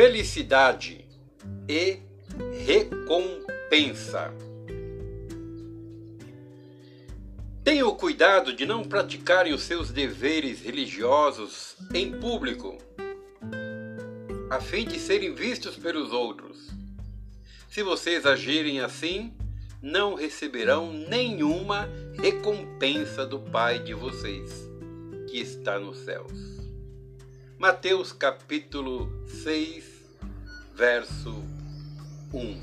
felicidade e recompensa. Tenha o cuidado de não praticarem os seus deveres religiosos em público, a fim de serem vistos pelos outros. Se vocês agirem assim, não receberão nenhuma recompensa do Pai de vocês, que está nos céus. Mateus capítulo 6, verso 1.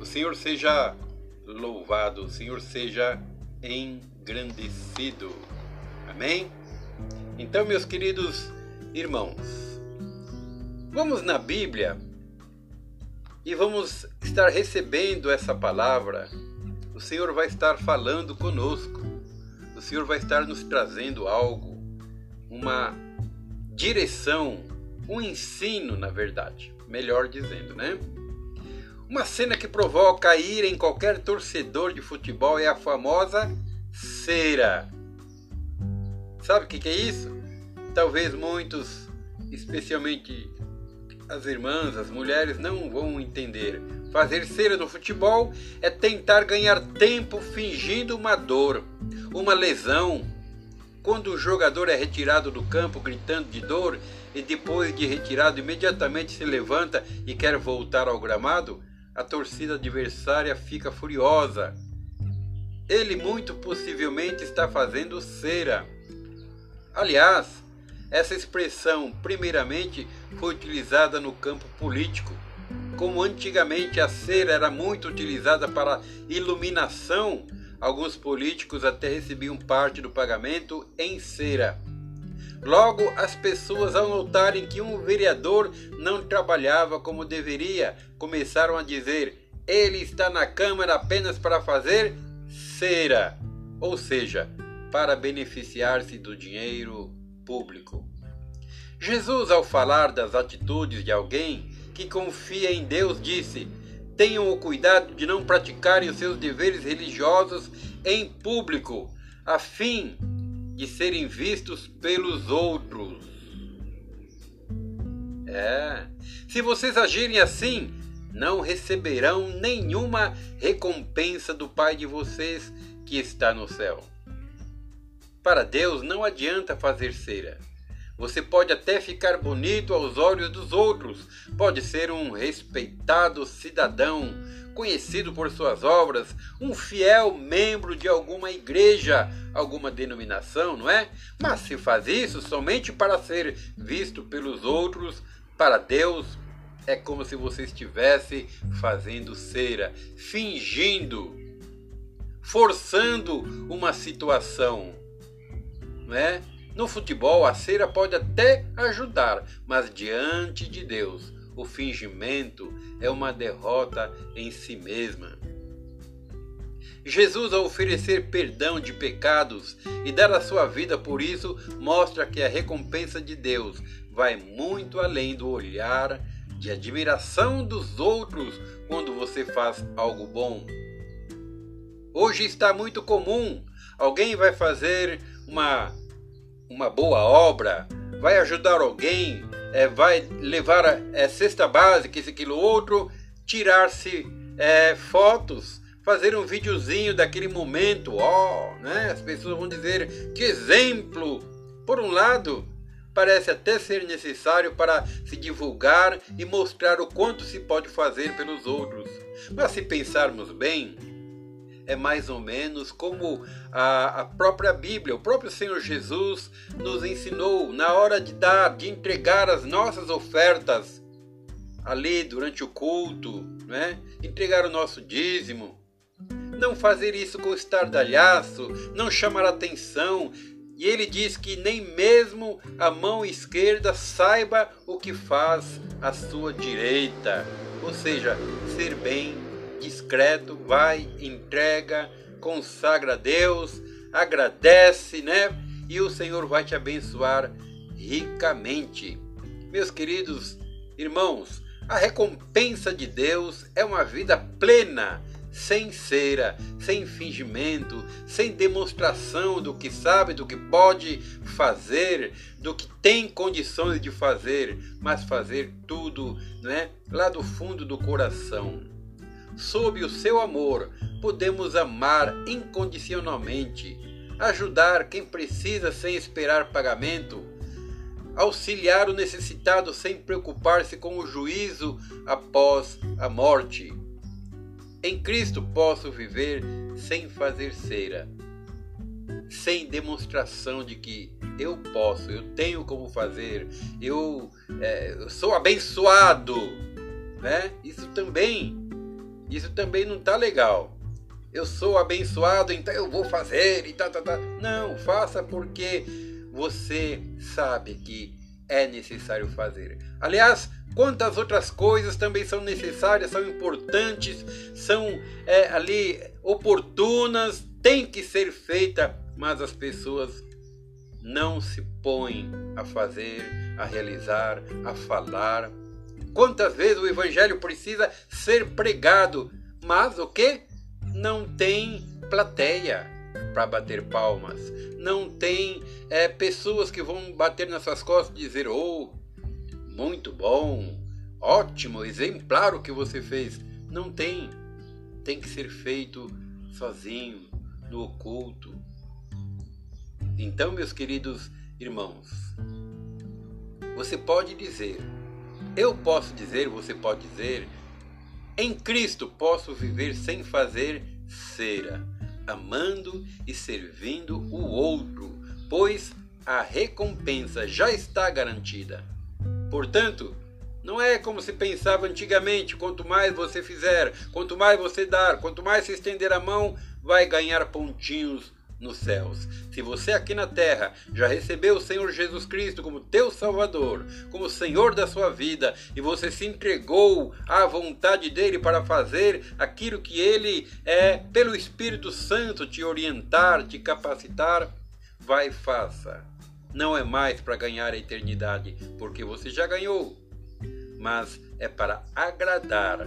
O Senhor seja louvado, o Senhor seja engrandecido. Amém? Então, meus queridos irmãos, vamos na Bíblia e vamos estar recebendo essa palavra. O Senhor vai estar falando conosco. O Senhor vai estar nos trazendo algo uma direção, um ensino, na verdade, melhor dizendo, né? Uma cena que provoca ira em qualquer torcedor de futebol é a famosa cera. Sabe o que, que é isso? Talvez muitos, especialmente as irmãs, as mulheres, não vão entender. Fazer cera no futebol é tentar ganhar tempo fingindo uma dor, uma lesão, quando o jogador é retirado do campo gritando de dor e depois de retirado imediatamente se levanta e quer voltar ao gramado, a torcida adversária fica furiosa. Ele muito possivelmente está fazendo cera. Aliás, essa expressão, primeiramente, foi utilizada no campo político. Como antigamente a cera era muito utilizada para iluminação, Alguns políticos até recebiam parte do pagamento em cera. Logo, as pessoas, ao notarem que um vereador não trabalhava como deveria, começaram a dizer: ele está na Câmara apenas para fazer cera, ou seja, para beneficiar-se do dinheiro público. Jesus, ao falar das atitudes de alguém que confia em Deus, disse: tenham o cuidado de não praticarem os seus deveres religiosos em público, a fim de serem vistos pelos outros. É, se vocês agirem assim, não receberão nenhuma recompensa do Pai de vocês que está no céu. Para Deus não adianta fazer cera você pode até ficar bonito aos olhos dos outros, pode ser um respeitado cidadão, conhecido por suas obras, um fiel membro de alguma igreja, alguma denominação, não é? Mas se faz isso somente para ser visto pelos outros, para Deus, é como se você estivesse fazendo cera, fingindo, forçando uma situação, não é? No futebol, a cera pode até ajudar, mas diante de Deus, o fingimento é uma derrota em si mesma. Jesus, ao oferecer perdão de pecados e dar a sua vida por isso, mostra que a recompensa de Deus vai muito além do olhar de admiração dos outros quando você faz algo bom. Hoje está muito comum alguém vai fazer uma uma boa obra, vai ajudar alguém, é, vai levar é, cesta básica, isso, aquilo, outro, tirar-se é, fotos, fazer um videozinho daquele momento, ó, oh, né? As pessoas vão dizer que exemplo. Por um lado, parece até ser necessário para se divulgar e mostrar o quanto se pode fazer pelos outros. Mas se pensarmos bem, é mais ou menos como a, a própria Bíblia, o próprio Senhor Jesus nos ensinou na hora de dar, de entregar as nossas ofertas ali durante o culto, né? entregar o nosso dízimo. Não fazer isso com estardalhaço, não chamar atenção. E ele diz que nem mesmo a mão esquerda saiba o que faz a sua direita. Ou seja, ser bem discreto, vai, entrega, consagra a Deus, agradece, né? E o Senhor vai te abençoar ricamente. Meus queridos irmãos, a recompensa de Deus é uma vida plena, sem cera, sem fingimento, sem demonstração do que sabe, do que pode fazer, do que tem condições de fazer, mas fazer tudo, né, lá do fundo do coração. Sob o seu amor, podemos amar incondicionalmente, ajudar quem precisa sem esperar pagamento, auxiliar o necessitado sem preocupar-se com o juízo após a morte. Em Cristo posso viver sem fazer cera, sem demonstração de que eu posso, eu tenho como fazer, eu, é, eu sou abençoado, né? Isso também, isso também não está legal. Eu sou abençoado, então eu vou fazer e tá, tá, tá. Não, faça porque você sabe que é necessário fazer. Aliás, quantas outras coisas também são necessárias, são importantes, são é, ali oportunas, tem que ser feita, mas as pessoas não se põem a fazer, a realizar, a falar. Quantas vezes o evangelho precisa ser pregado, mas o que? Não tem plateia para bater palmas. Não tem é, pessoas que vão bater nas suas costas e dizer: Oh, muito bom, ótimo, exemplar o que você fez. Não tem. Tem que ser feito sozinho, no oculto. Então, meus queridos irmãos, você pode dizer, eu posso dizer, você pode dizer, em Cristo posso viver sem fazer cera amando e servindo o outro, pois a recompensa já está garantida. Portanto, não é como se pensava antigamente: quanto mais você fizer, quanto mais você dar, quanto mais se estender a mão, vai ganhar pontinhos nos céus. Se você aqui na terra já recebeu o Senhor Jesus Cristo como teu Salvador, como Senhor da sua vida, e você se entregou à vontade dele para fazer aquilo que ele é, pelo Espírito Santo, te orientar, te capacitar, vai e faça. Não é mais para ganhar a eternidade, porque você já ganhou, mas é para agradar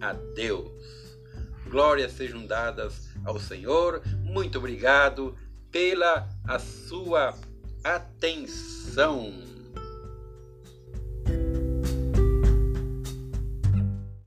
a Deus. Glórias sejam dadas ao Senhor. Muito obrigado pela a sua atenção.